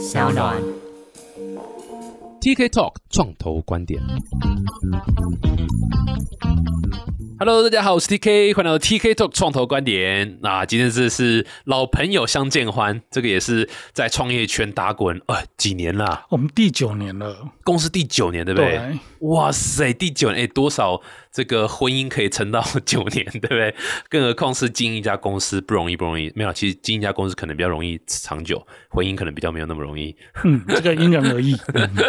小暖。TK Talk 创投观点。Hello，大家好，我是 TK，欢迎来到 TK Talk 创投观点。那今天这是老朋友相见欢，这个也是在创业圈打滚呃几年了，我们第九年了，公司第九年，对不对？对哇塞，第九年，哎，多少这个婚姻可以撑到 九年，对不对？更何况是经营一家公司不容易，不容易。没有，其实经营一家公司可能比较容易长久，婚姻可能比较没有那么容易。嗯，这个因人而异。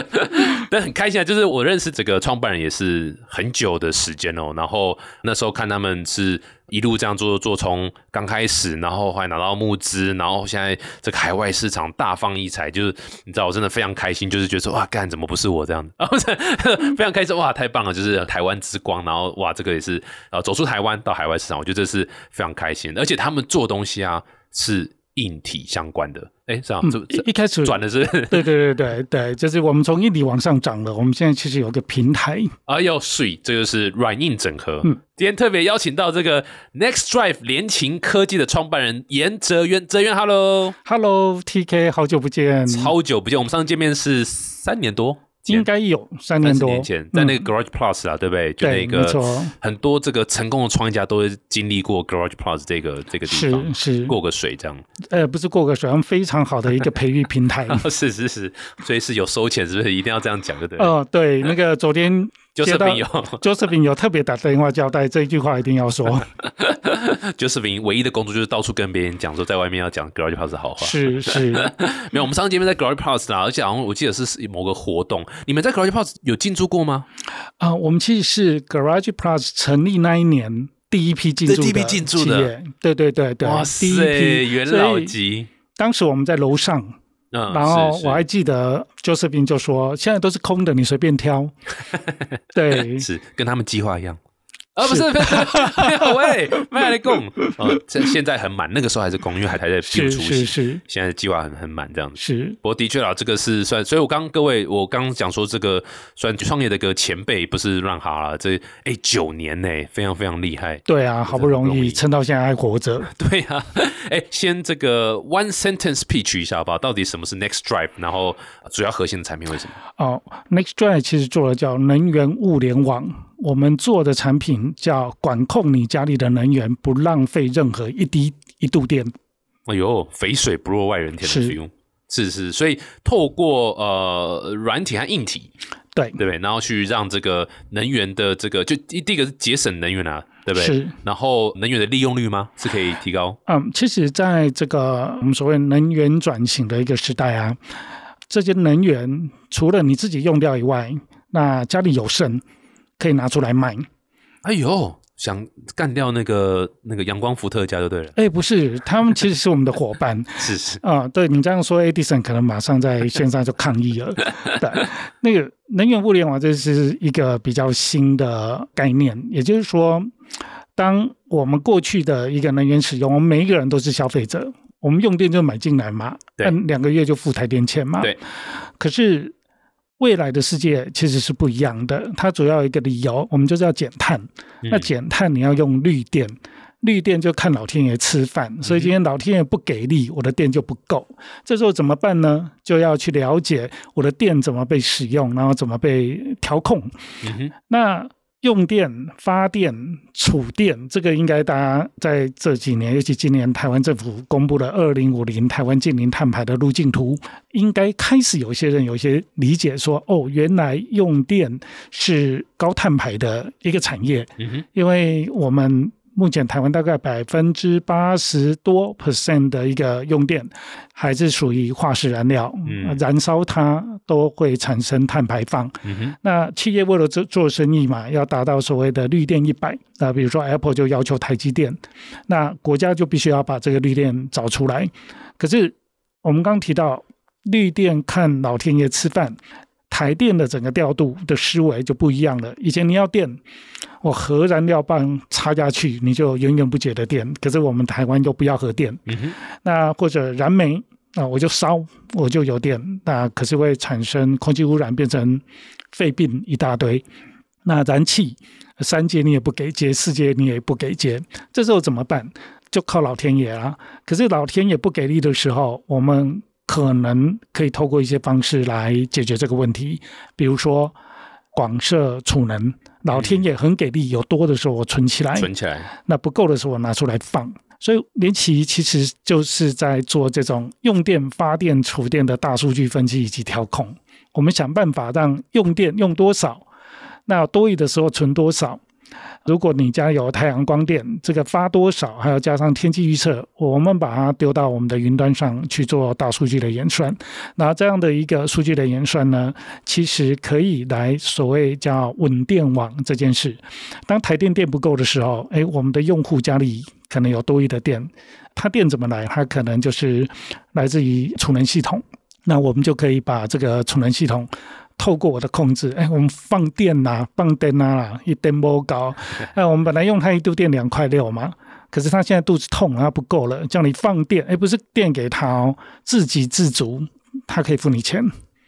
但很开心啊，就是我认识这个创办人也是很久的时间哦。然后那时候看他们是一路这样做做，从刚开始，然后还拿到募资，然后现在这个海外市场大放异彩，就是你知道，我真的非常开心，就是觉得说哇，干怎么不是我这样 的啊？不是非常开心，哇，太棒了，就是台湾之光，然后哇，这个也是呃走出台湾到海外市场，我觉得这是非常开心，而且他们做东西啊是硬体相关的，哎，是啊，嗯一一开始转的是。对对对对对，就是我们从硬体往上涨了。我们现在其实有个平台，啊，要，水，这就是软硬整合。嗯今天特别邀请到这个 Next Drive 联勤科技的创办人严哲渊，哲渊，Hello，Hello TK，好久不见，超久不见，我们上次见面是三年多，应该有三年多，年前，在那嗯个 Garage Plus 啊，对不对？就对那个很多这个成功的创业家都会经历过 Garage Plus 这个这个地方，是，过个水这样。呃，不是过个水，非常好的一个培育平台。是是是，所以是有收钱，是不是？一定要这样讲，对不对？哦，对，那个昨天接到就是有 Josephine 有特别打电话交代，这一句话一定要说。就 是唯一的工作就是到处跟别人讲说，在外面要讲 Garage Plus 的好话。是是，没有，我们上次见面在 Garage Plus 啦，而且好像我记得是某个活动，你们在 Garage Plus 有进驻过吗？啊、我们其实是 Garage Plus 成立那一年第一批进驻的第一批进驻的企业，对对对对，哇第一塞，批元老。级，当时我们在楼上，嗯，然后我还记得 Josephine 就说：“现在都是空的，你随便挑。”对，是跟他们计划一样。啊，不是，没有喂，没有来供。啊，这现在很满，那个时候还是公，因为还还在 build 是，是是现在计划很很满这样子。是，不过的确啊，这个是算，所以我刚各位，我刚刚讲说这个算创业的一个前辈，不是乱哈啦，这哎九年呢，非常非常厉害。对啊，好不容易易撑到现在还活着。对啊、哎，先这个 one sentence pitch 一下好不好？到底什么是 Next Drive？然后主要核心的产品为什么？哦，Next Drive 其实做的叫能源物联网，我们做的产品叫管控你家里的能源，不浪费任何一滴一度电。哎呦，肥水不落外人田的是。是是，所以透过呃软体和硬体，对对不对？然后去让这个能源的这个，就第第一个是节省能源啊，对不对？是。然后能源的利用率吗？是可以提高？嗯，其实在这个我们所谓能源转型的一个时代啊，这些能源除了你自己用掉以外，那家里有剩可以拿出来卖。哎呦，想干掉那个那个阳光伏特加就对了。哎，不是，他们其实是我们的伙伴 是是，啊、对你这样说，Edison 可能马上在线上就抗议了。对，那个能源物联网这是一个比较新的概念，也就是说，当我们过去的一个能源使用，我们每一个人都是消费者，我们用电就买进来嘛，对按两个月就付台电钱嘛。对。可是未来的世界其实是不一样的，它主要一个理由，我们就是要减碳。那嗯减碳你要用绿电，绿电就看老天爷吃饭，所以今天老天爷不给力，我的电就不够。这时候怎么办呢？就要去了解我的电怎么被使用，然后怎么被调控。嗯哼，那用电、发电、储电，这个应该大家在这几年，尤其今年台湾政府公布了二零五零台湾近零碳排的路径图，应该开始有些人有一些理解说，哦，原来用电是高碳排的一个产业，因为我们目前台湾大概百分之八十多 percent 的一个用电还是属于化石燃料，嗯燃烧它都会产生碳排放。嗯哼，那企业为了做做生意嘛，要达到所谓的绿电一百，那比如说 Apple 就要求台积电，那国家就必须要把这个绿电找出来。可是我们刚提到绿电看老天爷吃饭，台电的整个调度的思维就不一样了。以前你要电，我核燃料棒插下去，你就源源不绝的电。可是我们台湾又不要核电，嗯，那或者燃煤啊，我就烧，我就有电，那可是会产生空气污染，变成肺病一大堆。那燃气三阶你也不给接，四阶你也不给接，这时候怎么办？就靠老天爷啦。可是老天爷不给力的时候，我们可能可以透过一些方式来解决这个问题，比如说广设储能，老天爷很给力，有多的时候我存起来，存起来，那不够的时候我拿出来放。所以联奇其实就是在做这种用电、发电、储电的大数据分析以及调控。我们想办法让用电用多少，那多余的时候存多少。如果你家有太阳光电，这个发多少，还要加上天气预测，我们把它丢到我们的云端上去做大数据的演算。那这样的一个数据的演算呢，其实可以来所谓叫稳电网这件事。当台电电不够的时候，诶，我们的用户家里可能有多余的电，它电怎么来？它可能就是来自于储能系统。那我们就可以把这个储能系统。透过我的控制，哎，我们放电呐，放电呐，一电波高，哎，我们本来用它一度电两块六嘛，可是他现在肚子痛啊，不够了，叫你放电，哎，不是电给他哦，自给自足，他可以付你钱，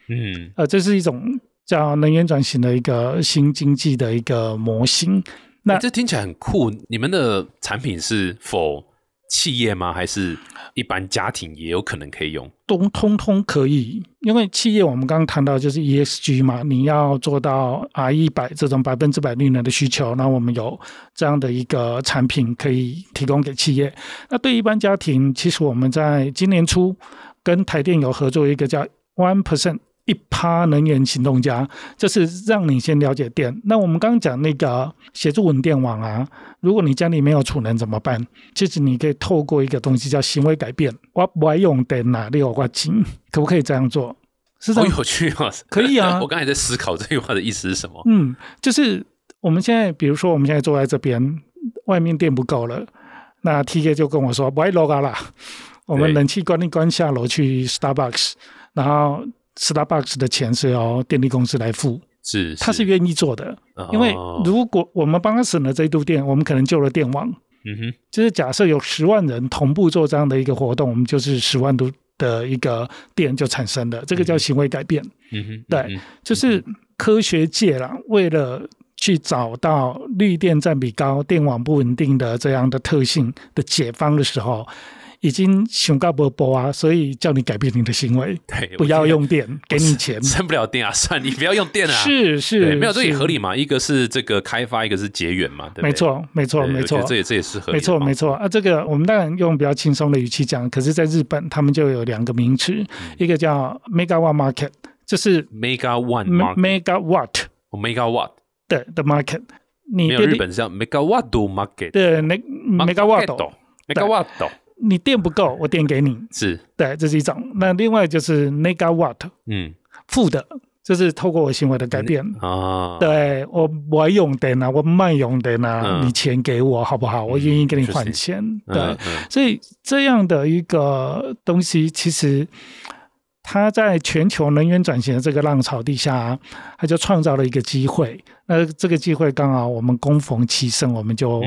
嗯，呃，这是一种叫能源转型的一个新经济的一个模型。那这听起来很酷，你们的产品是否？企业吗？还是一般家庭也有可能可以用？都通通可以，因为企业我们刚刚谈到就是 ESG 嘛，你要做到 R 一百这种百分之百绿能的需求，那我们有这样的一个产品可以提供给企业。那对一般家庭，其实我们在今年初跟台电有合作一个叫 One Percent。一趴能源行动家，就是让你先了解电。那我们刚刚讲那个协助稳电网啊，如果你家里没有储能怎么办？其实你可以透过一个东西叫行为改变。我不爱用电哪里有挂金，可不可以这样做？是好有趣啊！可以啊。我刚才在思考这句话的意思是什么？嗯，就是我们现在，比如说我们现在坐在这边，外面电不够了，那 T K 就跟我说不爱 log 啦，我们冷气关一关，下楼去 Starbucks，然后。Starbucks 的钱是由电力公司来付，是他是愿意做的，因为如果我们帮他省了这一度电，我们可能救了电网。嗯哼，就是假设有十万人同步做这样的一个活动，我们就是十万度的一个电就产生了，这个叫行为改变。嗯哼，对，就是科学界啦，为了去找到绿电占比高、电网不稳定的这样的特性的解方的时候。已经熊高波波啊，所以叫你改变你的行为，对，不要用电，给你钱，省不了电啊，算你不要用电啊，是是，没有这也合理嘛？一个是这个开发，一个是节源嘛，对没错没错没错，这也这也是合理，没错没错。啊。这个我们当然用比较轻松的语气讲，可是在日本他们就有两个名词，一个叫 megawatt market，就是 megawatt megawatt，megawatt 对的 market，你有日本是叫 megawatt market，对那 megawatt megawatt。你电不够，我电给你，是对，这是一种。那另外就是 negawatt，嗯，负的，就是透过我行为的改变啊。对我我用电啊，我慢用电啊，你钱给我好不好？我愿意给你换钱。对，所以这样的一个东西，其实它在全球能源转型的这个浪潮底下，它就创造了一个机会。那这个机会刚好我们供逢其盛，我们就。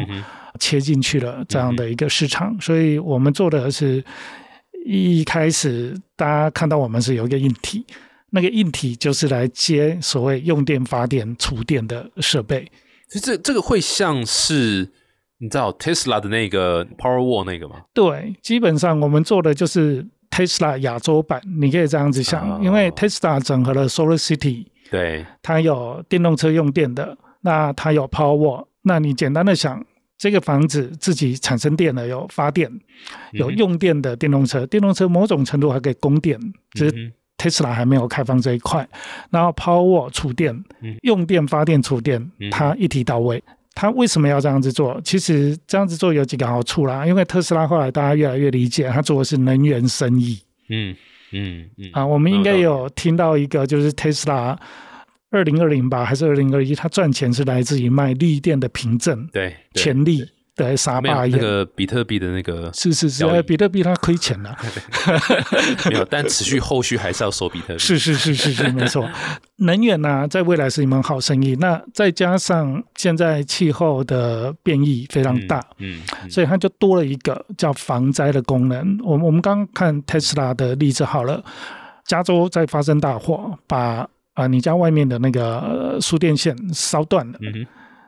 切进去了这样的一个市场，所以我们做的是一开始大家看到我们是有一个硬体，那个硬体就是来接所谓用电发电储电的设备。其实这这个会像是你知道 Tesla 的那个 Power Wall 那个吗？对，基本上我们做的就是 Tesla 亚洲版，你可以这样子想，因为 Tesla 整合了 Solar City，对，它有电动车用电的，那它有 Power Wall，那你简单的想。这个房子自己产生电了，有发电，有用电的电动车，电动车某种程度还可以供电，只是 Tesla 还没有开放这一块。然后 Power 储电，用电发电储电，它一体到位。它为什么要这样子做？其实这样子做有几个好处啦，因为特斯拉后来大家越来越理解，它做的是能源生意。嗯嗯嗯。啊，我们应该有听到一个，就是特斯拉。二零二零吧，还是二零二一？他赚钱是来自于卖绿电的凭证，对，权利的沙巴那个比特币的那个，是是是，比特币它亏钱了，没有，但持续后续还是要收比特币，是是是是是，没错。能源呢，在未来是一门好生意。那再加上现在气候的变异非常大，嗯，所以它就多了一个叫防灾的功能。我们我们刚刚看特斯拉的例子好了，加州在发生大火，把啊，你家外面的那个输电线烧断了，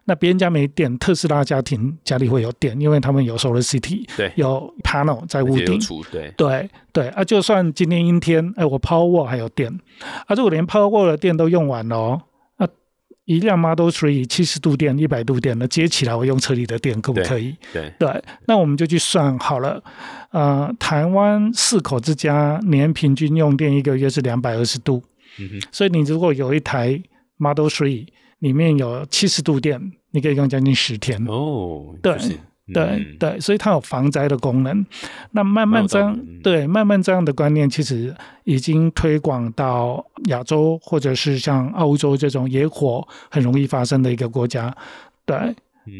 那别人家没电，特斯拉家庭家里会有电，因为他们有 Solar City，对，有 panel 在屋顶，对对对啊，就算今天阴天，哎，我 Power 还有电，啊，如果连 Power 的电都用完了，啊，一辆 Model Three 七十度电、一百度电，的接起来我用车里的电可不可以？对对，那我们就去算好了，呃，台湾四口之家年平均用电一个月是两百二十度，嗯，所以你如果有一台 Model Three 里面有七十度电。你可以用将近十天哦，对对对，所以它有防灾的功能。那慢慢这样，对慢慢这样的观念，其实已经推广到亚洲，或者是像澳洲这种野火很容易发生的一个国家。对，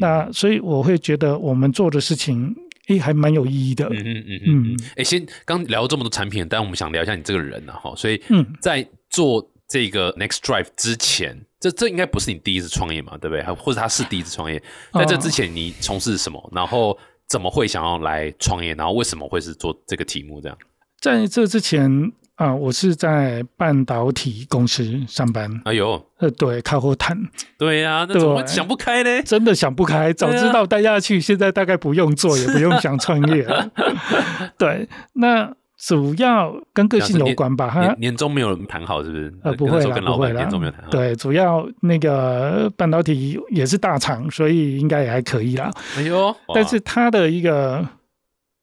那所以我会觉得我们做的事情，诶，还蛮有意义的。嗯嗯嗯嗯。哎，先刚聊这么多产品，但我们想聊一下你这个人呢，哈。所以嗯在做这个 Next Drive 之前。这这应该不是你第一次创业嘛，对不对？或者他是第一次创业，在这之前你从事什么？然后怎么会想要来创业？然后为什么会是做这个题目？这样，在这之前啊，我是在半导体公司上班。哎呦，呃，对，开货谈。对呀，那怎么想不开呢？真的想不开，早知道待下去，现在大概不用做，也不用想创业了。对，那。主要跟个性有关吧，年年终没有谈好是不是？呃，不会了，不会了，年终没有谈好。对，主要那个半导体也是大厂，所以应该也还可以啦。哎呦，但是它的一个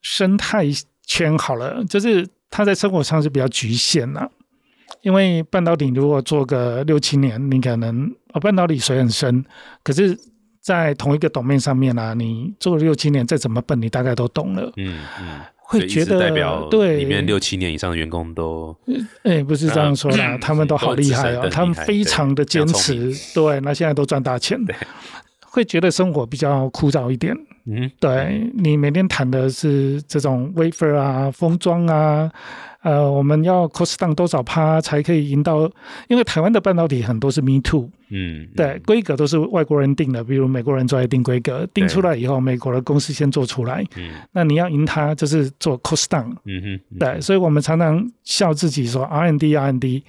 生态圈好了，就是它在生活上是比较局限了。因为半导体如果做个六七年，你可能哦，半导体水很深，可是，在同一个懂面上面啊，你做了六七年，再怎么笨，你大概都懂了。嗯嗯。会觉得代表对里面六七年以上的员工都，哎，不是这样说啦，他们都好厉害哦，他们非常的坚持，对，那现在都赚大钱，会觉得生活比较枯燥一点。嗯，对你每天谈的是这种 wafer 啊、封装啊。呃，我们要 cost down 多少趴才可以赢到？因为台湾的半导体很多是 me too，嗯，对，规格都是外国人定的，比如美国人做来定规格，定出来以后，美国的公司先做出来，嗯，那你要赢他，就是做 cost down，嗯哼，对，所以我们常常笑自己说 R N D R N D。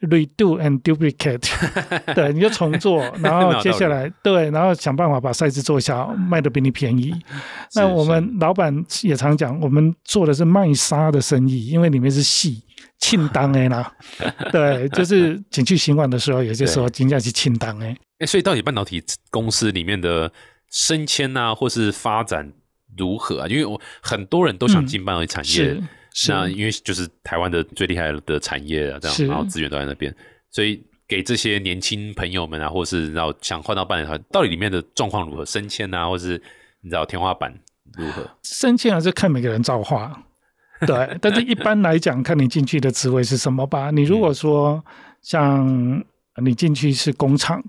Redo and duplicate，对，你就重做，然后接下来对，然后想办法把赛制做小，卖的比你便宜。那我们老板也常讲，我们做的是卖沙的生意，因为里面是细，庆当哎啦，对，就是景区新管的时候，有些时候金价是庆当哎。哎，所以到底半导体公司里面的升迁啊，或是发展如何啊？因为我很多人都想进半导体产业。那因为就是台湾的最厉害的产业啊，这样，然后资源都在那边，所以给这些年轻朋友们啊，或是然后想换到半导体，到底里面的状况如何？升迁啊，或是你知道天花板如何？升迁还是看每个人造化，对。但是一般来讲，看你进去的职位是什么吧。你如果说像你进去是工厂。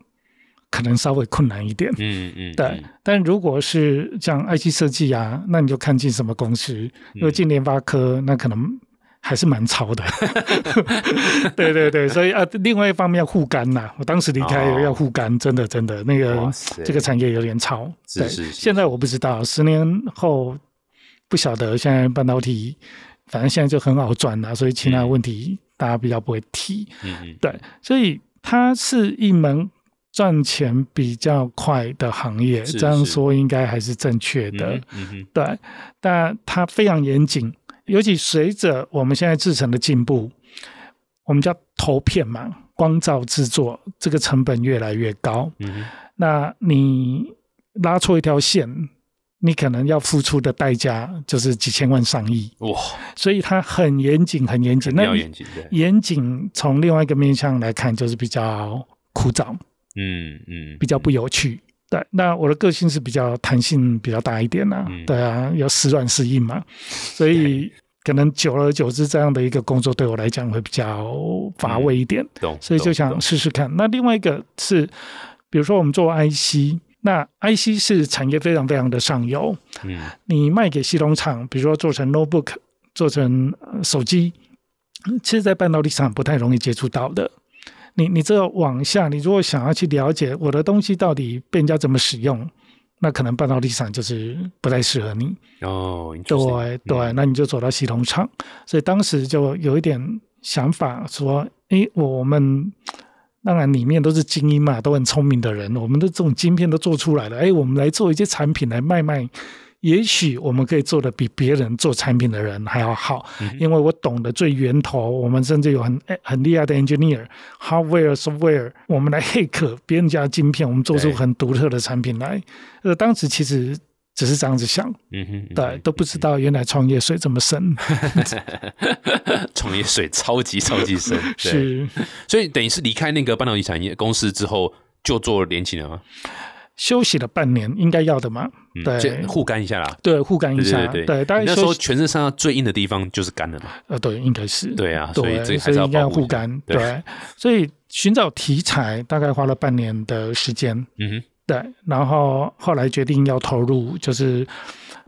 可能稍微困难一点，嗯 嗯，对。但如果是像 IC 设计啊，那你就看进什么公司。因为进联发科，那可能还是蛮超的。对对对，所以啊，另外一方面要护肝呐。我当时离开要护肝，真的真的那个这个产业有点超。是是。现在我不知道，十年后不晓得。现在半导体，反正现在就很好赚了，所以其他问题大家比较不会提。嗯嗯。对，所以它是一门。赚钱比较快的行业，这样说应该还是正确的。对，但它非常严谨，尤其随着我们现在制成的进步，我们叫投片嘛，光照制作这个成本越来越高。嗯，那你拉错一条线，你可能要付出的代价就是几千万上亿。哇！所以它很严谨，很严谨。那严谨，严谨从另外一个面向来看，就是比较枯燥。嗯嗯，比较不有趣。对，那我的个性是比较弹性比较大一点呐。对啊，要时软时硬嘛，所以可能久而久之，这样的一个工作对我来讲会比较乏味一点。懂。所以就想试试看。那另外一个是，比如说我们做 IC，那 IC 是产业非常非常的上游。嗯。你卖给系统厂，比如说做成 notebook，做成手机，其实，在半导体厂不太容易接触到的。你你这往下，你如果想要去了解我的东西到底被人家怎么使用，那可能半导体厂就是不太适合你哦。对对，那你就走到系统厂。所以当时就有一点想法说，诶，我们当然里面都是精英嘛，都很聪明的人，我们的这种晶片都做出来了，哎，我们来做一些产品来卖卖。也许我们可以做的比别人做产品的人还要好，因为我懂得最源头。我们甚至有很很厉害的 engineer，hardware software，我们来 hack 别人家晶片，我们做出很独特的产品来。呃，当时其实只是这样子想，嗯哼，对，都不知道原来创业水这么深。创业水超级超级深，是。所以等于是离开那个半导体产业公司之后，就做联起了吗？休息了半年，应该要的嘛？对，护肝一下啦。对，护肝一下。对对对。那时候全身上下最硬的地方就是肝了嘛？呃，对，应该是。对啊，所以这还是要护肝。对，所以寻找题材大概花了半年的时间。嗯哼。对，然后后来决定要投入，就是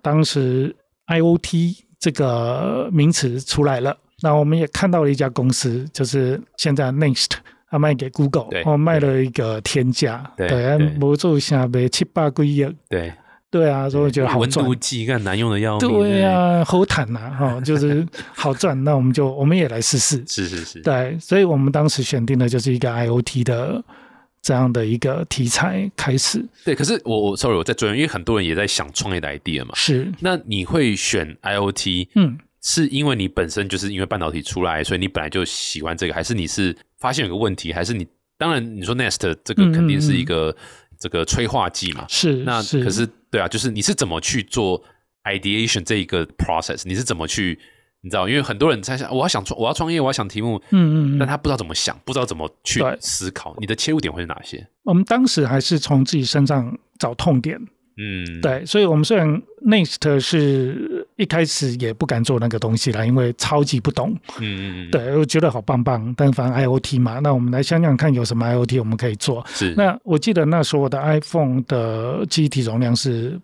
当时 IOT 这个名词出来了，那我们也看到了一家公司，就是现在 Next。他卖给 Google，哦，卖了一个天价，对，模组下边七八个亿，对，对啊，所以我觉得好赚。温度计看难用的要命，对啊，好谈呐，哈，就是 好赚。那我们就我们也来试试，是是是，对，所以我们当时选定的就是一个 IOT 的这样的一个题材开始。对，可是我我 sorry 我在追问，因为很多人也在想创业的 idea 嘛，是。那你会选 IOT？嗯。是因为你本身就是因为半导体出来，所以你本来就喜欢这个，还是你是发现有个问题，还是你当然你说 Nest 这个肯定是一个这个催化剂嘛？是那可是对啊，就是你是怎么去做 ideation 这一个 process？你是怎么去你知道？因为很多人在想，我要想创，我要创业，我要想题目，嗯嗯，但他不知道怎么想，不知道怎么去思考。你的切入点会是哪些？我们当时还是从自己身上找痛点。嗯，对，所以我们虽然 Next 是一开始也不敢做那个东西啦，因为超级不懂。嗯嗯嗯，对，我觉得好棒棒，但反正 IOT 嘛，那我们来想想看有什么 IOT 我们可以做。是，那我记得那时候我的 iPhone 的记忆体容量是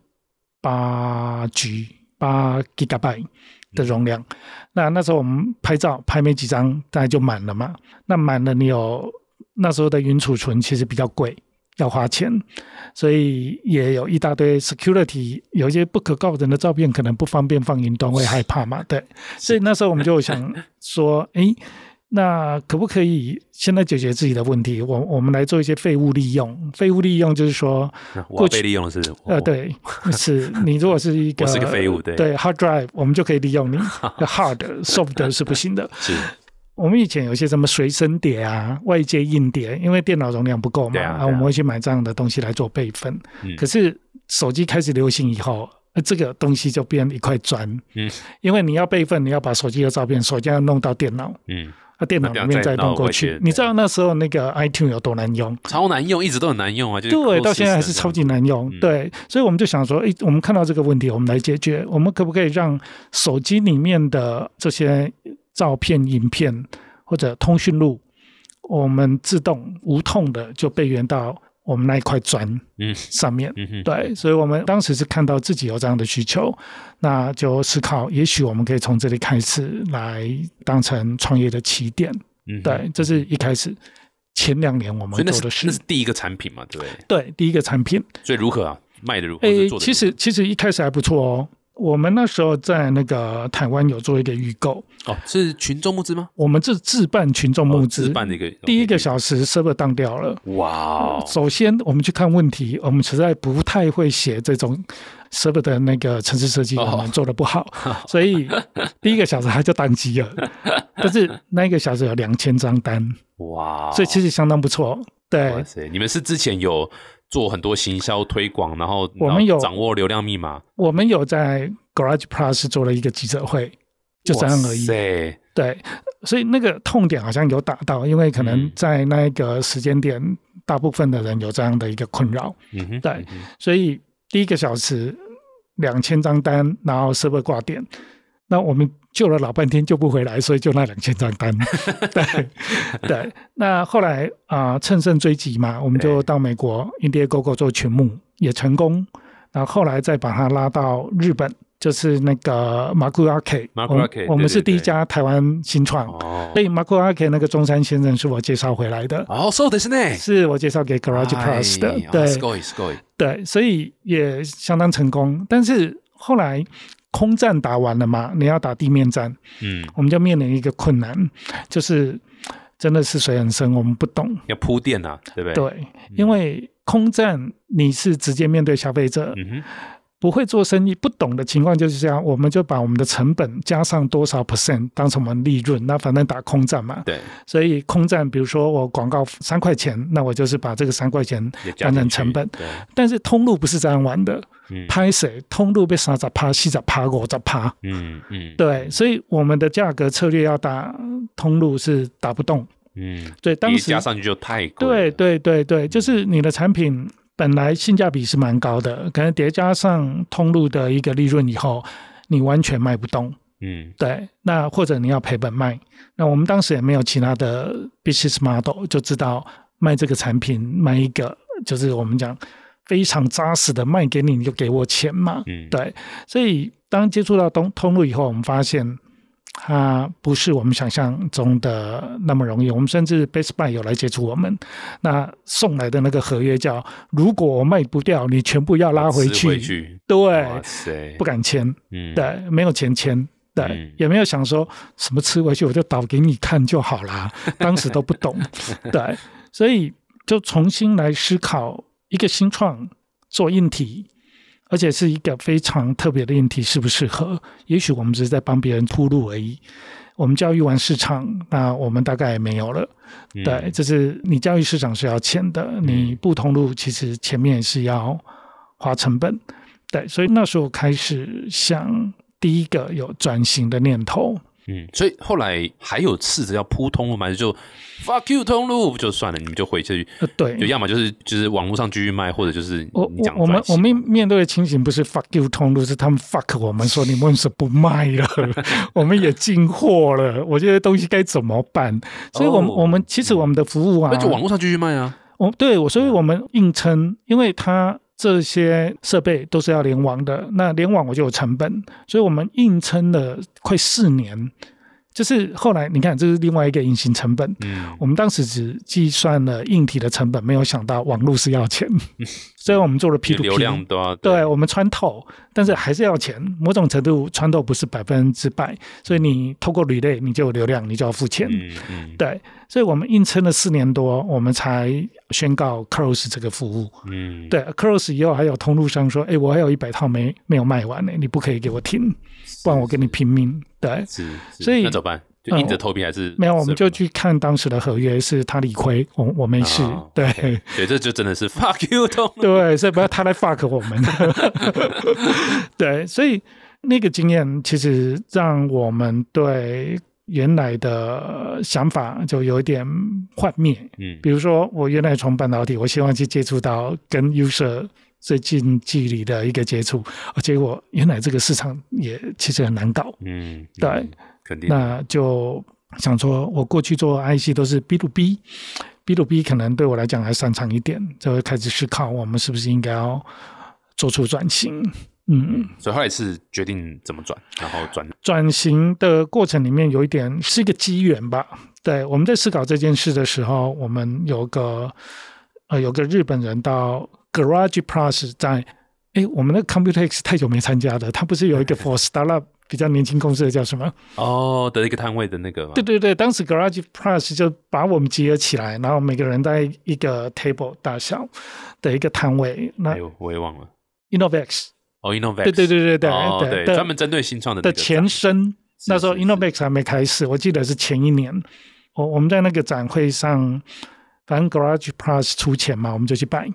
八 G 八 Gigabyte 的容量，那那时候我们拍照拍没几张，大概就满了嘛。那满了，你有那时候的云储存其实比较贵。要花钱，所以也有一大堆 security，有一些不可告人的照片，可能不方便放云端，会害怕嘛？对，所以那时候我们就想说，哎，那可不可以现在解决自己的问题？我我们来做一些废物利用。废物利用就是说，过被利用是呃，对，是你如果是一个 我是个废物，对对，hard drive，我们就可以利用你。hard soft 是不行的。是。我们以前有些什么随身碟啊、外接硬碟，因为电脑容量不够嘛，啊，我们会去买这样的东西来做备份。可是手机开始流行以后，这个东西就变一块砖。嗯，因为你要备份，你要把手机的照片首先要弄到电脑。嗯，啊，电脑里面再弄过去。你知道那时候那个 iTune 有多难用？超难用，一直都很难用啊。对，到现在还是超级难用。对，所以我们就想说，哎，我们看到这个问题，我们来解决。我们可不可以让手机里面的这些？照片、影片或者通讯录，我们自动无痛的就备援到我们那一块砖嗯上面，嗯对，所以我们当时是看到自己有这样的需求，那就思考，也许我们可以从这里开始来当成创业的起点，嗯，对，这是一开始前两年我们做的是第一个产品嘛，对不对？对，第一个产品，所以如何啊？卖的如何？诶，其实其实一开始还不错哦。我们那时候在那个台湾有做一个预购哦，是群众募资吗？我们是自办群众募资，自办的一个第一个小时 server 当掉了。哇！首先我们去看问题，我们实在不太会写这种 server 的那个城市设计，我们做的不好，所以第一个小时它就宕机了。但是那一个小时有两千张单，哇！所以其实相当不错。对，哇塞！你们是之前有。做很多行销推广，然后我们有掌握流量密码。我们有在 Garage Plus 做了一个记者会，就这样而已。对，所以那个痛点好像有打到，因为可能在那一个时间点，大部分的人有这样的一个困扰。嗯哼，对，所以第一个小时两千张单，然后设备挂电。那我们救了老半天救不回来，所以就那两千张单。对对，那后来啊，趁胜追击嘛，我们就到美国 Indiegogo 做群募，也成功。然后后来再把它拉到日本，就是那个马库阿 K，马库阿 K，我们是第一家台湾新创。所以马库阿 K 那个中山先生是我介绍回来的。哦，そうですね，是我介绍给 Garage Plus 的。对，对，所以也相当成功。但是后来。 空战打完了嘛？你要打地面战，嗯，我们就面临一个困难，就是真的是水很深，我们不懂。要铺垫啊，对不对？对，因为空战你是直接面对消费者，嗯哼，不会做生意、不懂的情况就是这样，我们就把我们的成本加上多少 percent 当成我们利润，那反正打空战嘛。对，所以空战，比如说我广告三块钱，那我就是把这个三块钱当成成本。但是通路不是这样玩的，嗯。拍谁通路被三十趴、四十趴、五十趴，嗯嗯，对，所以我们的价格策略要打通路是打不动。嗯，对，当时加上去就太贵了，对对对对，就是你的产品本来性价比是蛮高的，可能叠加上通路的一个利润以后，你完全卖不动。嗯对，那或者你要赔本卖，那我们当时也没有其他的 business model，就知道卖这个产品卖一个，就是我们讲非常扎实的卖给你，你就给我钱嘛。嗯，对，所以当接触到通通路以后，我们发现它不是我们想象中的那么容易。我们甚至 Best Buy 有来接触我们，那送来的那个合约叫：如果我卖不掉，你全部要拉回去。回去，对不敢签，嗯，对，没有钱签。对，嗯也没有想说什么吃回去我就倒给你看就好啦，当时都不懂，对，所以就重新来思考一个新创做硬体，而且是一个非常特别的硬体适不适合？也许我们只是在帮别人铺路而已。我们教育完市场，那我们大概也没有了。嗯对，就是你教育市场是要钱的，你不通路其实前面是要花成本。对，所以那时候开始想第一个有转型的念头。嗯，所以后来还有试着要铺通路吗？还是就 fuck you 通路就算了，你们就回去，呃，对就，要么就是就是网络上继续卖，或者就是我我我们我们面对的情形不是 fuck you 通路，是他们 fuck 我们说你们为什么不卖了？我们也进货了，我觉得东西该怎么办？所以我们、哦我们其实我们的服务啊，那就网络上继续卖啊。我对我，所以我们硬撑，因为它这些设备都是要联网的，那联网我就有成本，所以我们硬撑了快四年。就是后来你看，这是另外一个隐形成本。嗯我们当时只计算了硬体的成本，没有想到网络是要钱，所以我们做了 P to 流 P。量都要对，我们穿透，但是还是要钱。某种程度穿透不是百分之百，所以你透过履类，你就有流量，你就要付钱。嗯嗯对，所以我们硬撑了四年多，我们才宣告 Close 这个服务。嗯，对，Close 以后还有通路商说：“哎，我还有一百套没没有卖完呢，你不可以给我停，不然我跟你拼命。”对，是，是所以那怎么办？就硬着头皮还是没有，我们就去看当时的合约，是他理亏，我我没事。哦对。不得对，这就真的是 fuck you。对，所以不要他来 fuck 我们。对，所以那个经验其实让我们对原来的想法就有一点幻灭。嗯比如说，我原来从半导体，我希望去接触到跟 user 最近距离的一个接触，而结果原来这个市场也其实很难搞。嗯，对嗯，肯定。那就想说，我过去做 IC 都是 B to B。B to B 可能对我来讲还擅长一点，就会开始思考我们是不是应该要做出转型。嗯，所以后来是决定怎么转，然后转转型的过程里面有一点是一个机缘吧。对，我们在思考这件事的时候，我们有个呃有个日本人到 Garage Plus 在，哎，我们的 Computex 太久没参加了，它不是有一个 For Startup 比较年轻公司的叫什么？哦的一个摊位的那个嘛，对对对，当时 Garage Plus 就把我们集合起来，然后每个人在一个 table 大小的一个摊位。那哎，我也忘了。Innovex，哦，Innovex，对对对对对哦对对，专门针对新创的的前身，那时候 Innovex 还没开始，我记得是前一年。我我们在那个展会上，反正 Garage Plus 出钱嘛，我们就去摆，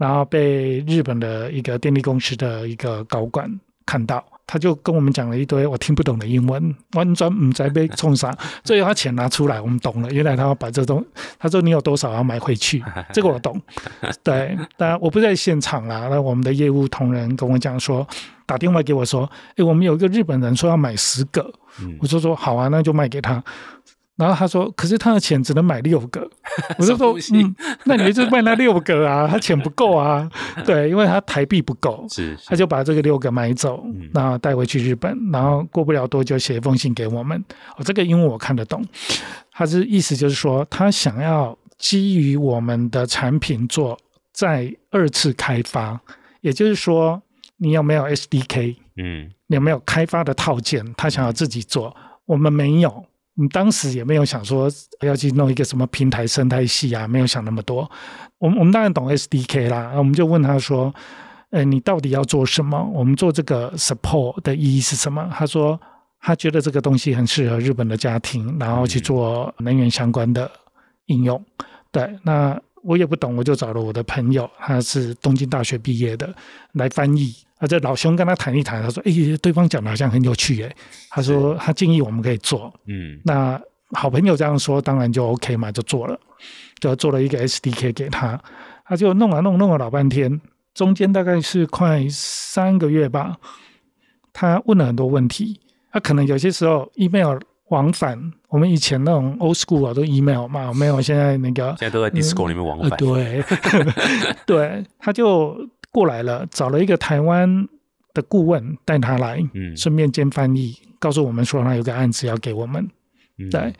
然后被日本的一个电力公司的一个高管看到，他就跟我们讲了一堆我听不懂的英文，完全唔知被冲啥。最后他钱拿出来，我们懂了，原来他要把这东，他说你有多少要买回去，这个我懂。对，当然我不在现场啦，那我们的业务同仁跟我讲说，打电话给我说，诶，我们有一个日本人说要买十个，嗯我就说好啊，那就卖给他。然后他说，可是他的钱只能买六个，我就说那你就卖那六个啊，他钱不够啊，对，因为他台币不够，是，他就把这个六个买走嗯，然后带回去日本，然后过不了多久写一封信给我们。哦，这个英文我看得懂，他是意思就是说，他想要基于我们的产品做再二次开发，也就是说，你有没有 SDK，嗯。你有没有开发的套件，他想要自己做，我们没有。你当时也没有想说要去弄一个什么平台生态系啊，没有想那么多。我们我们当然懂 SDK 啦，我们就问他说：“呃，你到底要做什么？我们做这个 support 的意义是什么？”他说他觉得这个东西很适合日本的家庭，然后去做能源相关的应用。对，那我也不懂，我就找了我的朋友，他是东京大学毕业的来翻译。啊，这老兄跟他谈一谈，他说：“哎，对方讲的好像很有趣，哎。”他说他建议我们可以做。嗯，那好朋友这样说，当然就 OK 嘛，就做了，就做了一个 SDK 给他，他就弄啊弄，弄了老半天，中间大概是快三个月吧。他问了很多问题，他可能有些时候 email 往返，我们以前那种 old school 啊，都 email 嘛，没有现在那个，现在都在 Discord 里面往返。对，对，他就。过来了，找了一个台湾的顾问带他来，嗯，顺便兼翻译，告诉我们说他有个案子要给我们，对，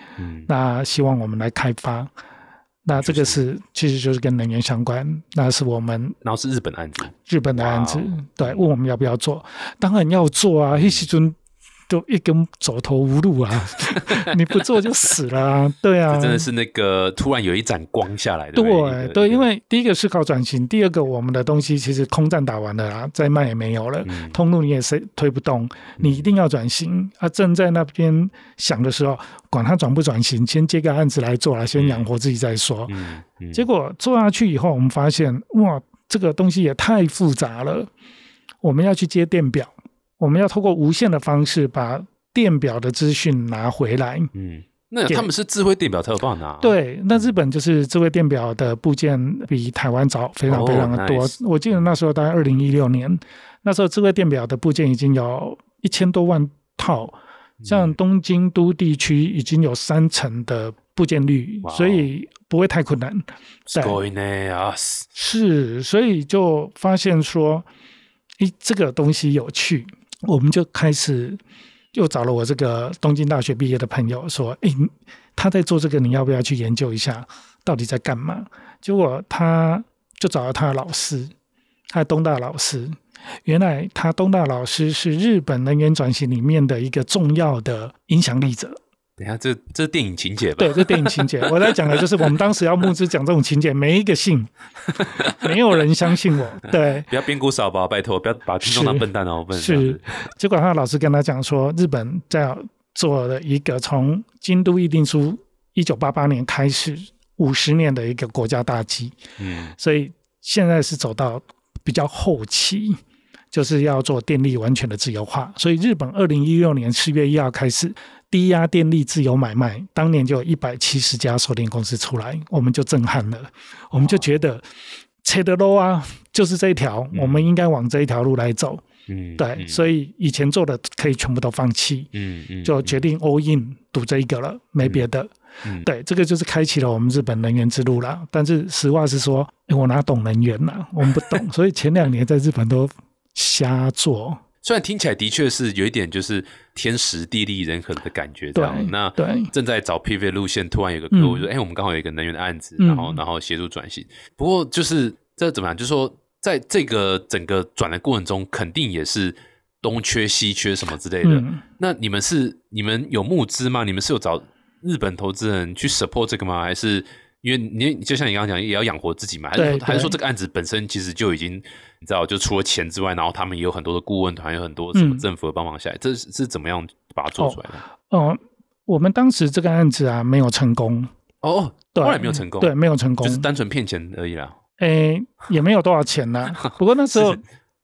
那希望我们来开发，那这个是其实就是跟能源相关，那是我们，然后是日本案子，日本的案子，对，问我们要不要做，当然要做啊，黑西尊。就一根走投无路啊！你不做就死了啊！对啊，真的是那个突然有一盏光下来的。对对，因为第一个是靠转型，第二个我们的东西其实空战打完了啊，再卖也没有了，通路你也是推不动，你一定要转型啊！正在那边想的时候，管他转不转型，先接个案子来做啊，先养活自己再说。嗯，结果做下去以后，我们发现哇，这个东西也太复杂了，我们要去接电表。我们要透过无线的方式把电表的资讯拿回来。嗯，那他们是智慧电表才有办法拿。对，那日本就是智慧电表的部件比台湾早非常非常的多。我记得那时候大概二零一六年，那时候智慧电表的部件已经有一千多万套，像东京都地区已经有三成的部件率，所以不会太困难。是，所以就发现说，诶，这个东西有趣。我们就开始又找了我这个东京大学毕业的朋友，说：“哎，他在做这个，你要不要去研究一下，到底在干嘛？”结果他就找了他的老师，他的东大老师。原来他东大老师是日本能源转型里面的一个重要的影响力者。等下，这这是电影情节吧？对，这电影情节。我在讲的就是我们当时要募资讲这种情节，没一个信，没有人相信我。对，不要编故少吧，拜托，不要把听众当笨蛋哦。笨是，结果他的老师跟他讲说，日本在做了一个从京都议定书一九八八年开始五十年的一个国家大计。嗯，所以现在是走到比较后期，就是要做电力完全的自由化。所以日本二零一六年四月一号开始。低压电力自由买卖，当年就有一百七十家售电公司出来，我们就震撼了。我们就觉得，切的路啊，就是这一条，我们应该往这一条路来走。嗯，对，所以以前做的可以全部都放弃。嗯嗯，就决定 all in 赌这一个了，没别的。嗯，对，这个就是开启了我们日本能源之路了。但是实话是说，我哪懂能源呐？我们不懂，所以前两年在日本都瞎做。虽然听起来的确是有一点就是天时地利人和的感觉，这样。那正在找 PV 路线，突然有个客户说：“哎，我们刚好有一个能源的案子，然后然后协助转型。”不过就是这怎么样？就是说，在这个整个转的过程中，肯定也是东缺西缺什么之类的。那你们是你们有募资吗？你们是有找日本投资人去 support 这个吗？还是？因为你就像你刚刚讲，也要养活自己嘛，还是还是说这个案子本身其实就已经你知道，就除了钱之外，然后他们也有很多的顾问团，有很多什么政府的帮忙下来，这是怎么样把它做出来的？哦，我们当时这个案子啊没有成功哦，对后来没有成功，对，没有成功，就是单纯骗钱而已啦。诶，也没有多少钱呢。不过那时候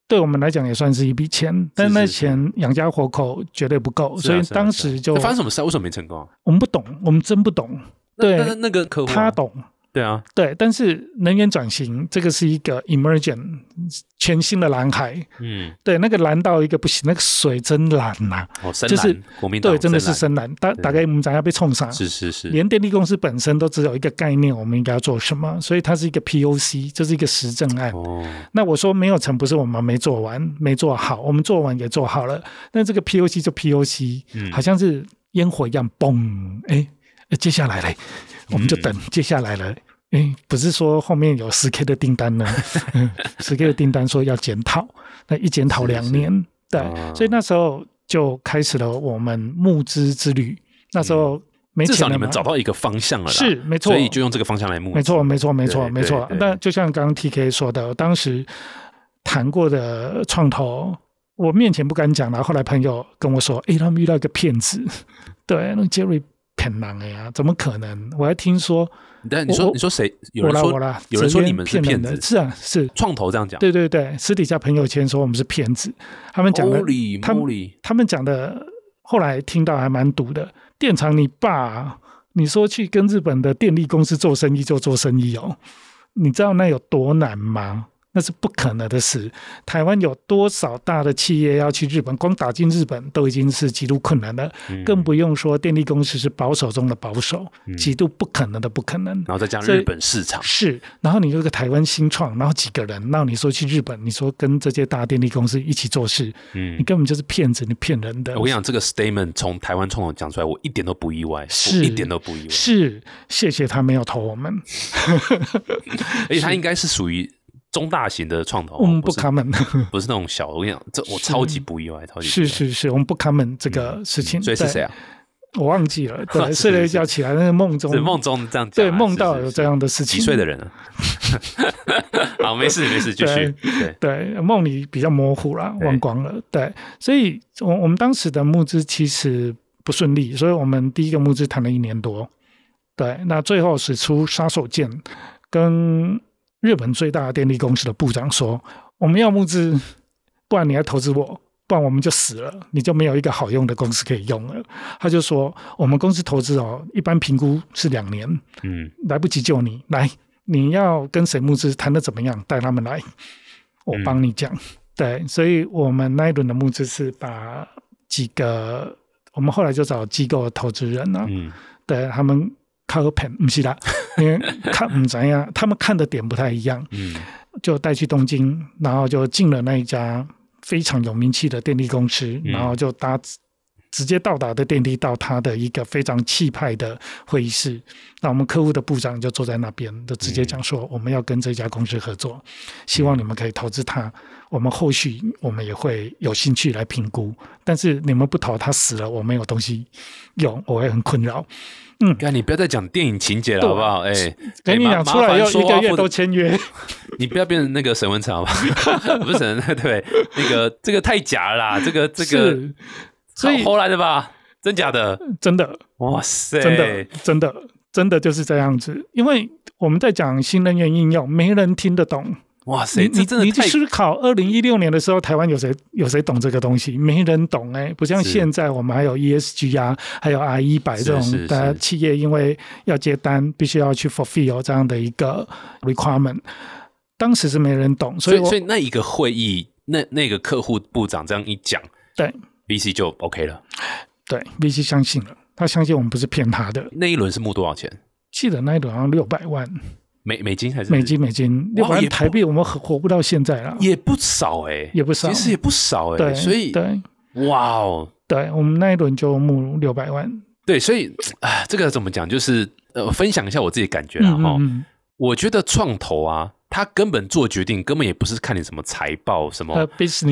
对我们来讲也算是一笔钱，但那钱养家活口绝对不够，所以当时就发生什么事？为什么没成功？我们不懂，我们真不懂。对，那那个客户他懂，对啊，对，但是能源转型这个是一个 emergent 全新的蓝海，嗯，对，那个蓝到一个不行，那个水真蓝呐，哦，就是国民，对，真的是深蓝，大大概我们讲要被冲上，是是是，连电力公司本身都只有一个概念，我们应该要做什么，所以它是一个 POC，就是一个实证案。哦，那我说没有成，不是我们没做完，没做好，我们做完也做好了，那这个 POC 就 POC，嗯，好像是烟火一样，嘣，哎。接下来嘞，我们就等接下来了。哎，不是说后面有十 K 的订单呢？十 K 的订单说要检讨，那一检讨两年，对，所以那时候就开始了我们募资之旅。那时候没至少钱你们找到一个方向了啦，是没错所以就用这个方向来募资。没错，没错，没错，没错那就像刚刚 T K 说的，当时谈过的创投，我面前不敢讲了。后来朋友跟我说：“诶，他们遇到一个骗子，对，那个 Jerry 骗人的呀，怎么可能？”我还听说，但你说你说谁？有我人说啦我啦，有人说你们是骗人的，是啊，是。创投这样讲。对对对，私底下朋友圈说我们是骗子，他们讲的，他们他们讲的，后来听到还蛮毒的。电厂你爸，你说去跟日本的电力公司做生意就做生意哦，你知道那有多难吗？那是不可能的事。台湾有多少大的企业要去日本，光打进日本都已经是极度困难了，嗯更不用说电力公司是保守中的保守，嗯极度不可能的不可能。然后再加上日本市场，是，然后你有个台湾新创，然后几个人，然后你说去日本，你说跟这些大电力公司一起做事，嗯你，根本就是骗子，你骗人的。我跟你讲，这个 statement 从台湾创投讲出来，我一点都不意外，是一点都不意外。是，谢谢他没有投我们，而且他应该是属于中大型的创投，我们不不是 comment。不是那种小。我跟你讲，这我超级不意外，超级意外。是是是，我们不 comment 这个事情。所以是谁？啊？我忘记了。对，是睡了一觉起来，那个梦中梦中这样对梦是是是到有这样的事情。几岁的人啊？好，没事没事，继续。对，对，梦里比较模糊了，忘光了。对，所以我我们当时的募资其实不顺利，所以我们第一个募资谈了一年多。对，那最后使出杀手锏，跟日本最大的电力公司的部长说：“我们要募资，不然你来投资我，不然我们就死了，你就没有一个好用的公司可以用了。”他就说：“我们公司投资哦，一般评估是两年，嗯，来不及救你，来，你要跟谁募资，谈的怎么样，带他们来，我帮你讲。对，所以我们那一轮的募资是把几个，我们后来就找机构的投资人啊，嗯对他们看个片，不是啦，因为看不怎样，他们看的点不太一样，嗯。就带去东京，然后就进了那一家非常有名气的电力公司，嗯。然后就搭直接到达的电梯到他的一个非常气派的会议室。那我们客户的部长就坐在那边，就直接讲说我们要跟这家公司合作，希望你们可以投资他。我们后续我们也会有兴趣来评估，但是你们不投，他死了，我没有东西用，我会很困扰。嗯，那，你不要再讲电影情节了，好不好？哎，跟你哎讲出来要一个月都签约，你不要变成那个沈文成好吧？不是沈文，对，那个这个太假了啦，这个这个是，所以后后来的吧？真假的？真的哇塞，真的，真的，真的就是这样子。因为我们在讲新能源应用，没人听得懂。哇塞，你你你这真的太思考，二零一六年的时候，台湾有谁有谁懂这个东西？没人懂哎、不像是现在我们还有 ESG 啊，还有 R 一百这种的企业，因为要接单，必须要去 fulfill 这样的一个 requirement。当时是没人懂，所所以所以那一个会议，那那个客户部长这样一讲对，VC 就 OK 了。对 VC 相信了，他相信我们不是骗他的。那一轮是募多少钱？记得那一轮好像六百万美美金还是美？金，美金六百万台币，我们活活不到现在了。也不少哎，也不少其实也不少哎。对，所以对哇哦，对，我们那一轮就募六百万。对，所以啊，这个怎么讲？就是呃，分享一下我自己感觉啦哈。嗯嗯我觉得创投啊，他根本做决定，根本也不是看你什么财报、什么、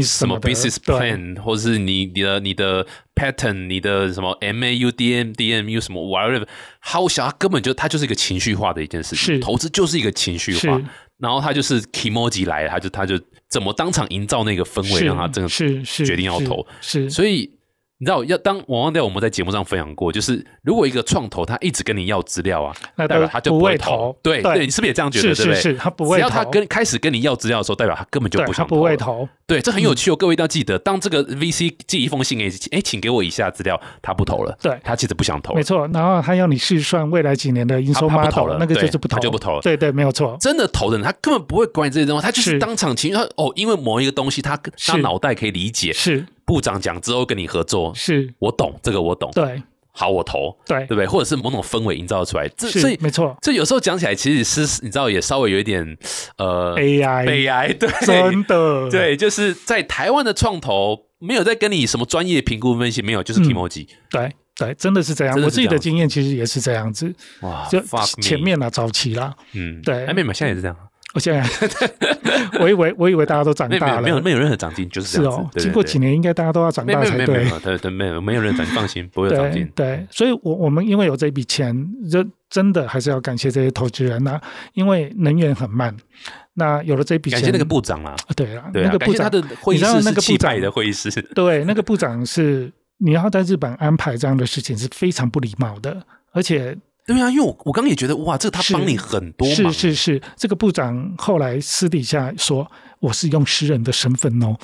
什么 business plan，或者是你你的你的 pattern、你的什么 MAU、DM、DMU 什么 whatever，好小，他根本就他就是一个情绪化的一件事情。是投资就是一个情绪化，然后他就是 emoji 来了，它就他就怎么当场营造那个氛围，让他真的是是决定要投。是是所以你知道，要当我忘掉我们在节目上分享过，就是如果一个创投他一直跟你要资料啊，那代表他就不会会投对对你是不是也这样觉得？是对不对？是是，他不会只要他跟开始跟你要资料的时候，代表他根本就不想了。不会投，对，这很有趣哦，各位一定要记得，当这个 VC 寄一封信给你，哎，请给我以下资料，他不投了，对他其实不想投没，错。然后他要你试算未来几年的营收他他不投了那个就是不投，他就不投了对对，没有错。真的投的人，他根本不会管你这些东西，他就是是当场情绪，他哦，因为某一个东西，他他脑袋可以理解，是部长讲之后跟你合作，是，我懂这个，我懂，对好，我投，对。对不对？或者是某种氛围营造出来，这所以是没错。这有时候讲起来，其实是你知道，也稍微有一点呃 AI 悲哀，对，真的。对，就是在台湾的创投没有在跟你什么专业评估分析，没有，就是嗯。Emoji，、对对，真的是这样。我自己的经验其实也是这样子，哇，就前面啦，早期啦，嗯，对。哎，妹妹，现在也是这样，我现在，我以为我以为大家都长大了，有没有没有任何长进，就是是这样子。经过几年，应该大家都要长大才对对对没有没有人长进，放心不会有长进。对，所以我我们因为有这笔钱，就真的还是要感谢这些投资人呐、因为能源很慢，那有了这笔钱，感谢那个部长啦，啊对啊，对啊，那个部长的会议你知道室是部长派的会议室，对，那个部长是你要在日本安排这样的事情是非常不礼貌的，而且对啊，因为我我刚刚也觉得哇，这个他是帮你很多是忙，是是，这个部长后来私底下说我是用诗人的身份哦，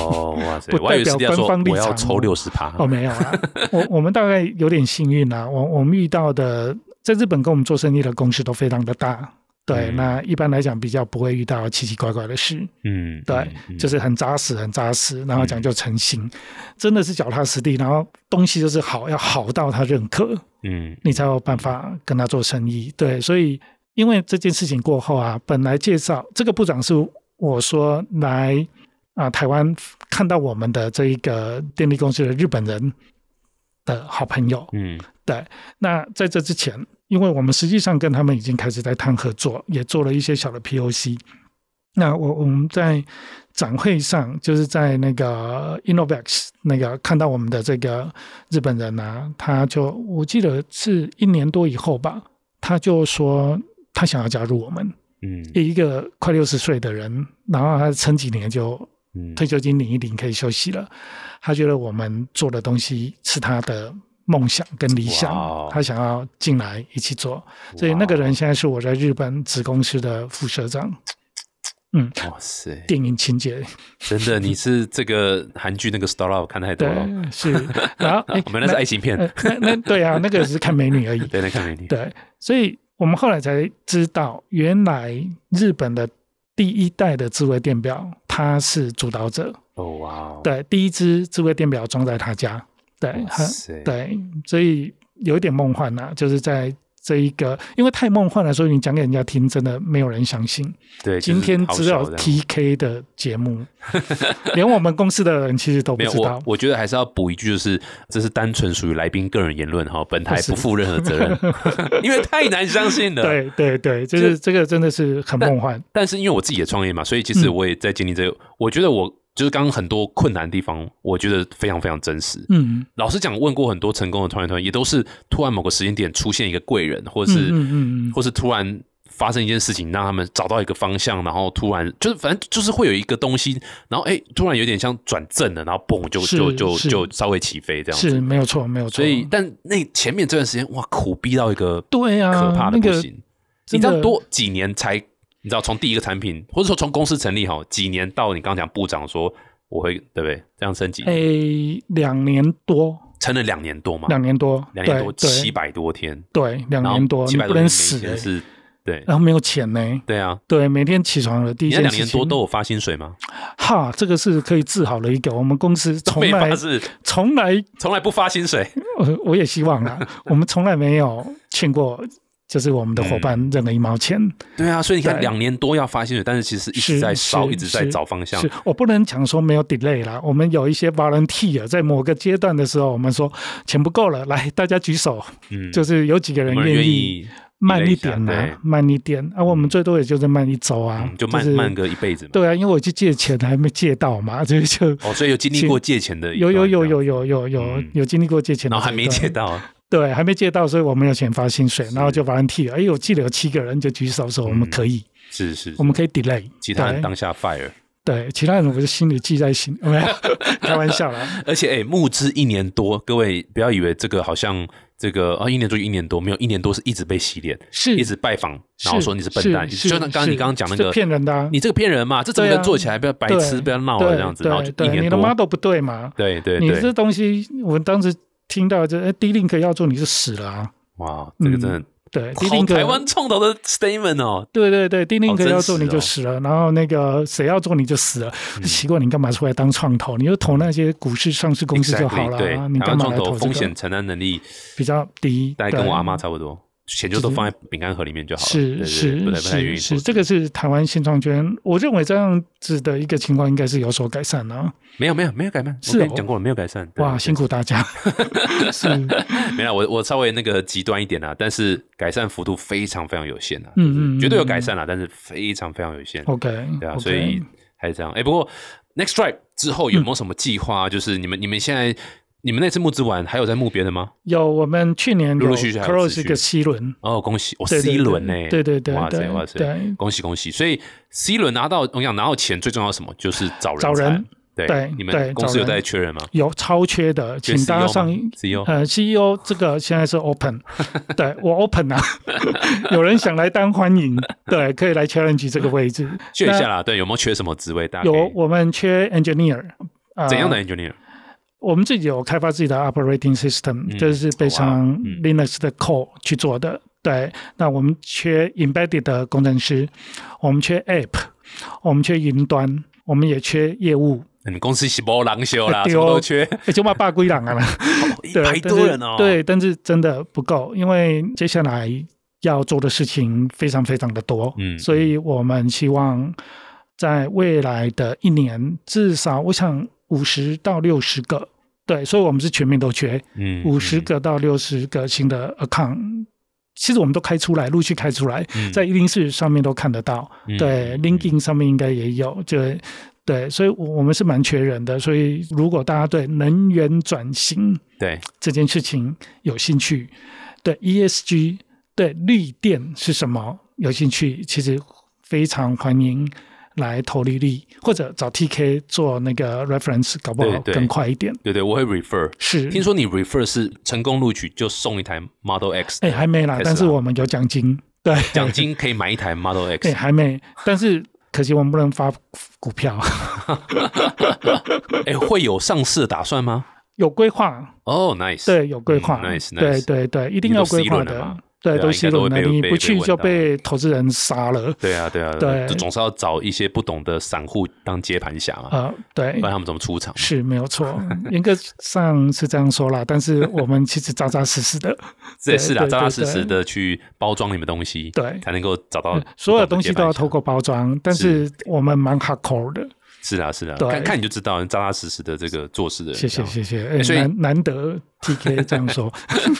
哦，哇塞！不代表官方立场我要抽哦六十趴，哦没有啊，我我们大概有点幸运啊，我我们遇到的在日本跟我们做生意的公司都非常的大。对，嗯那一般来讲比较不会遇到奇奇怪怪的事，嗯，对，嗯就是很扎实，很扎实，然后讲究诚信，真的是脚踏实地，然后东西就是好，要好到他认可，嗯你才有办法跟他做生意。对，所以因为这件事情过后啊，本来介绍这个部长是我说来啊、台湾看到我们的这一个电力公司的日本人的好朋友。嗯对，那在这之前，因为我们实际上跟他们已经开始在谈合作，也做了一些小的 POC。那我我们在展会上，就是在那个 Innovex 那个看到我们的这个日本人啊，他就我记得是一年多以后吧，他就说他想要加入我们，嗯一个快六十岁的人，然后他撑几年就嗯退休金领一领可以休息了。他觉得我们做的东西是他的梦想跟理想他想要进来一起做。所以那个人现在是我在日本子公司的副社长。嗯，哇塞，电影情节。真的你是这个韩剧那个 Star Love 看太多了，是，然后 哎我们那是爱情片，呃那那对啊，那个只是看美女而已。对，那看美女，对，所以我们后来才知道，原来日本的第一代的智慧电表，它是主导者。哦哇哦，对，第一只智慧电表装在他家。对，对，所以有一点梦幻呐、就是在这一个，因为太梦幻了，所以你讲给人家听，真的没有人相信。对，今天只有 TK 的节目，连我们公司的人其实都不知道我。我觉得还是要补一句，就是这是单纯属于来宾个人言论哈，本台不负任何责任，因为太难相信了。，对对对，就是这个真的是很梦幻。但是因为我自己也创业嘛，所以其实嗯我也在经历这个，我觉得我就是刚刚很多困难的地方，我觉得非常非常真实。嗯老实讲，问过很多成功的创业团队，也都是突然某个时间点出现一个贵人，或者是、嗯嗯嗯嗯或是突然发生一件事情，让他们找到一个方向，然后突然就是反正就是会有一个东西，然后哎，突然有点像转正了，然后嘣就就就就稍微起飞这样子。是没有错，没有错。所以，但那前面这段时间，哇，苦逼到一个对啊，可怕的不行。你知道多几年才，你知道从第一个产品，或者说从公司成立哈，几年到你刚刚讲部长说我会对不对？这样升级，诶两年多，撑了两年多嘛，两年多，两年多七百多天，对，两年多，七百多天，是，对然后没有钱呢。对啊。对，每天起床的，第一你那两件事情，年多都有发薪水吗？哈，这个是可以治好的一个。我们公司从来是从来，从来不发薪水，我我也希望啦，我们从来没有欠过，就是我们的伙伴任何一毛钱。对啊，所以你看对两年多要发薪水，但是其实一直在烧，一直在找方向。是。我不能讲说没有 delay 啦，我们有一些 volunteer 在某个阶段的时候，我们说钱不够了，来大家举手，嗯，就是有几个人愿意慢一点啊，慢一点。啊，我们最多也就是慢一周啊嗯，就慢是慢个一辈子嘛。对啊，因为我去借钱还没借到嘛，这 个就哦，所以有经历过借钱的有有有有有有有嗯。有经历过借钱的还没借到，对，还没借到，所以我没有钱发薪水，然后就 volunteer。哎，我记得有七个人就举手说我们可以，是是，我们可以 delay。其他人对当下 fire，对，其他人我就心里记在心，没有 开玩笑啦。而且哎，募资一年多，各位不要以为这个好像这个啊一年多就一年多，没有一年多是一直被洗脸，是一直拜访，然后说你是笨蛋，就像刚刚你刚刚讲那是个骗人的啊，你这个骗人嘛，这怎么能做起来？不要白痴，不要闹了对这样子，然后就一年多，你的，model 不对嘛？对对你这，东西，我当时听到这，哎，D link 要做你就死了啊！哇，这个真的对，D 好 link 台湾创投的 statement 哦，对对对，D 好 link 要做你就死了，然后那个谁要做你就死了。奇怪，你干嘛出来当创投？你就投那些股市上市公司就好了你干嘛来投这个？风险承担能力比较低，大概跟我阿妈差不多，钱就都放在饼干盒里面就好了。是是不太不太愿意是是，这个是台湾新创圈，我认为这样子的一个情况应该是有所改善啊。没有没有没有改善，是讲过了，没有改善。哇，辛苦大家。是，没了，我我稍微那个极端一点啊，但是改善幅度非常非常有限啊，嗯就是嗯绝对有嗯改善啦，但是非常非常有限。OK，对啊所以还是这样。哎，不过 Next Drive 之后有没有什么计划？就是你们你们现在你们那次募资完，还有在募别的吗？有我们去年有陆陆续续还有 Cross 持续一个 C 轮，哦，恭喜！我对对 C 轮呢？对对对哇塞哇塞，恭喜恭喜！所以 C 轮拿到，我想拿到钱最重要什么？就是找人才。找人对对你对们公司有在缺人吗？有超缺的，缺请大家上 CEO 呃 CEO 这个现在是 open，对我 open 啊，有人想来当欢迎，对，可以来 challenge 这个位置。缺一下啦，对，有没有缺什么职位？大家有我们缺 engineer，呃怎样的 engineer？我们自己有开发自己的 operating system，、嗯这是背上哇嗯 Linux 的 core 去做的。对，那我们缺 embedded 的工程师，我们缺 app，我们缺云端，我们也缺业务，你们公司是波狼修啦，对什么都哦缺，就嘛八归档啊了。对，排但是多人哦。对，但是真的不够，因为接下来要做的事情非常非常的多，嗯所以我们希望在未来的一年，至少我想五十到六十个，对，所以我们是全面都缺，嗯，五十个到六十个新的 account。其实我们都开出来，陆续开出来，嗯在一零四上面都看得到，嗯对嗯，LinkedIn 上面应该也有，就对，所以我我们是蛮缺人的。所以如果大家对能源转型对，这件事情有兴趣，对 ESG 对绿电是什么有兴趣，其实非常欢迎来投利率，或者找 TK 做那个 reference，搞不好对对。更快一点。对对，我会 refer。是，听说你 refer 是成功录取就送一台 Model X，哎、还没啦但是我们有奖金，对，奖金可以买一台 Model 哎、X。还没，但是可惜我们不能发股票，哎，会有上市的打算吗？有规划，哦，nice。对，有规划、嗯，nice，, nice 对对，一定要规划的对，都对啊应 C 轮的，该都会被你不去就被投资人杀了，对啊，对啊，对就总是要找一些不懂的散户当接盘侠嘛，呃，对。不，然他们怎么出场？是没有错，严格上是这样说啦，但是我们其实扎扎实实的，这也是啦，扎扎实实的去包装你们东西，对。才能够找到所有东西都要透透过包装，但是我们蛮 hardcore 的，是啊，是啊，对。看看你就知道，扎扎实实的这个做事的人。谢谢谢谢，哎所以难难得 TK 这样说，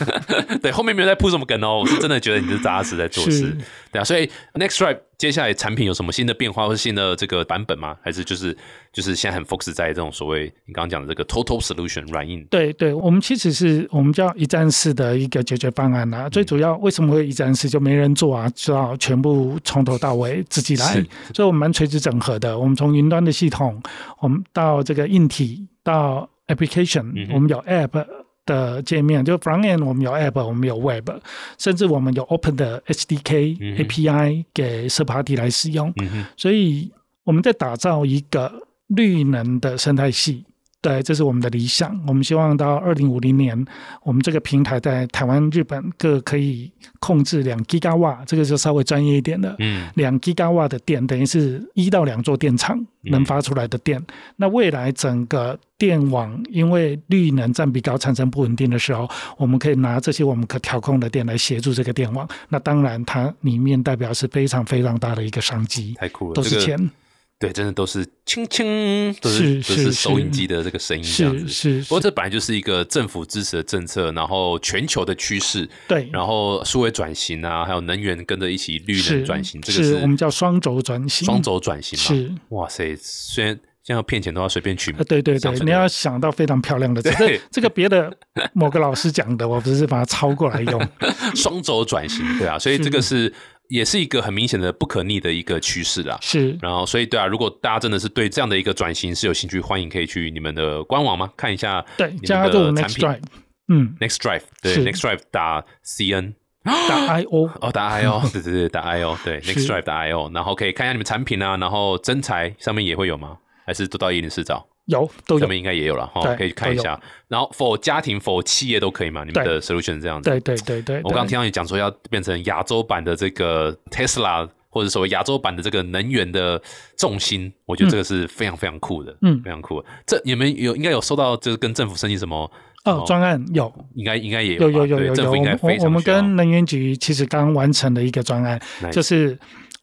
对，后面没有在铺什么梗哦，我是真的觉得你是扎实在做事是。对啊，所以 Next Drive 接下来产品有什么新的变化或是新的这个版本吗？还是就是就是现在很 focus 在这种所谓你刚刚讲的这个 Total Solution 软硬？对对，我们其实是我们叫一站式的一个解决方案嗯啊。最主要为什么会一站式，就没人做啊，就要全部从头到尾自己来，所以我们蛮垂直整合的。我们从云端的系统，我们到这个硬体，到 application，、嗯我们有 app。的界面就 front end，我们有 app，我们有 web，甚至我们有 open 的 SDK、嗯、API 给 third party 来使用。嗯，所以我们在打造一个绿能的生态系。对，这是我们的理想。我们希望到二零五零年，我们这个平台在台湾、日本各可以控制两 g 瓦，这个就稍微专业一点的。嗯两 g 瓦的电，等于是一到两座电厂嗯能发出来的电。那未来整个电网因为绿能占比高，产生不稳定的时候，我们可以拿这些我们可调控的电来协助这个电网。那当然，它里面代表是非常非常大的一个商机，太酷了，都是这个钱。对，真的都是轻轻，都是都是收音是机的这个声音这样子。是是，不过这本来就是一个政府支持的政策，然后全球的趋势，对，然后数位转型啊，还有能源跟着一起绿是能转型，这个是我们叫双轴转型，双轴转型嘛。是。哇塞，虽然现在要骗钱都要随便取对对对，你要想到非常漂亮的这这个别的某个老师讲的，我不是把它抄过来用。双轴转型，对啊，所以这个是也是一个很明显的不可逆的一个趋势啦。是。然后，所以对啊，如果大家真的是对这样的一个转型是有兴趣，欢迎可以去你们的官网吗？看一下对，你们加入的产 Next 品。Drive，嗯，Next Drive，对，Next Drive 打 CN 打 I O，哦，打 I O，对对对，打 I O，对，Next Drive 打 I O，然后可以看一下你们产品啊，然后真材上面也会有吗？还是都到一零四找？有都有上面，应该也有了哈，可以看一下。然后否家庭、否企业都可以嘛？你们的 solution 这样子。对对对对。我刚刚听到你讲说要变成亚洲版的这个 Tesla，或者所谓亚洲版的这个能源的重心，我觉得这个是非常非常酷的，嗯非常酷。这你们有应该有收到，就是跟政府申请什么哦，专案有，应该应该也有有有有有有。我我们跟能源局其实刚完成了一个专案，就是。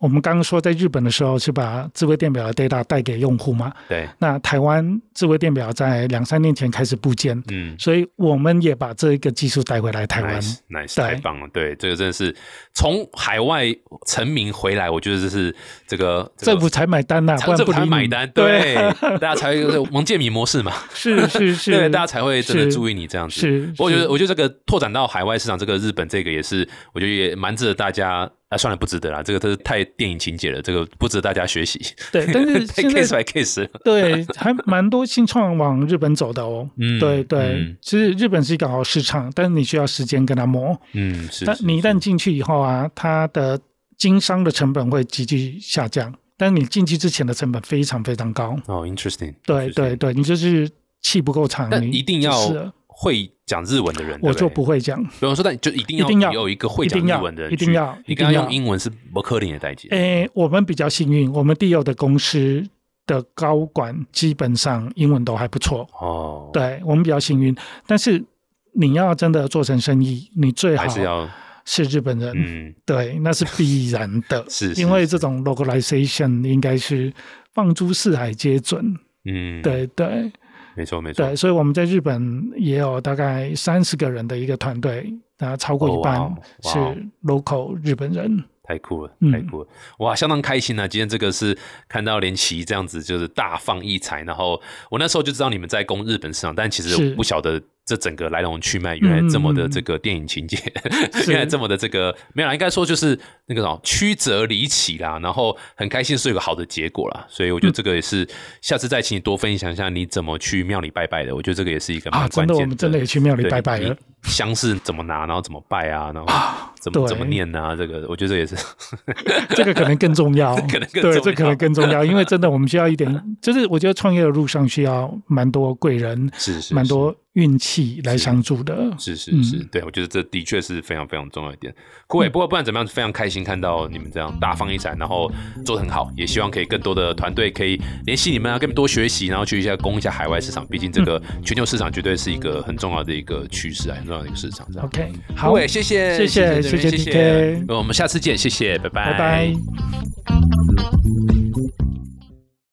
我们刚刚说，在日本的时候是把智慧电表的 data 带给用户嘛？对。那台湾智慧电表在两三年前开始部件，嗯，所以我们也把这一个技术带回来台湾，nice，太棒了。对，这个真的是从海外成名回来，我觉得这是这个政府才买单呐，政府才买单，对，大家才会王建民模式嘛，是是是，对，大家才会真的注意你这样子。是，我觉得我觉得这个拓展到海外市场，这个日本这个也是，我觉得也蛮值得大家。那算了，不值得啦，这个都是太电影情节了，这个不值得大家学习。对，但是 case by case，对，还蛮多新创往日本走的哦。嗯，对对，其实日本是一个好市场，但是你需要时间跟他磨。嗯，是。但你一旦进去以后啊，它的经商的成本会急剧下降，但是你进去之前的成本非常非常高。哦，interesting。对对对，你就是气不够长，你一定要会。讲日文的人，我就不会讲。比方说，但就一定要一定要有一个会讲日文的人，一定要。你刚刚用英文是不可能的代际。诶，我们比较幸运，我们第有的公司的高管基本上英文都还不错。哦，对我们比较幸运。但是你要真的做成生意，你最好是要是日本人。嗯，对，那是必然的。是，因为这种 localization 应该是放诸四海皆准。嗯，对对。没错，没错。对，所以我们在日本也有大概三十个人的一个团队，啊，超过一半是 local 日本人。太酷了，太酷了！哇，相当开心啊！今天这个是看到连奇这样子，就是大放异彩。然后我那时候就知道你们在攻日本市场，但其实不晓得。这整个来龙去脉，原来这么的这个电影情节，原来这么的这个没有啦，应该说就是那个什么曲折离奇啦，然后很开心是有个好的结果啦，所以我觉得这个也是下次再请你多分享一下你怎么去庙里拜拜的，我觉得这个也是一个蛮关键的。我们真的也去庙里拜拜了，香是怎么拿，然后怎么拜啊，然后怎么怎么念啊，这个我觉得这也是 这个可能更重要，可能对，这可能更重要，因为真的我们需要一点，就是我觉得创业的路上需要蛮多贵人，是是蛮多。运气来相助的，是是是，对我觉得这的确是非常非常重要一点。各位，不过不管怎么样，非常开心看到你们这样大放异彩，然后做的很好，也希望可以更多的团队可以联系你们啊，更多学习，然后去一下攻一下海外市场。毕竟这个全球市场绝对是一个很重要的一个趋势啊，很重要的一个市场。OK，好，谢谢，谢谢，谢谢，谢谢，我们下次见，谢谢，拜拜，拜拜。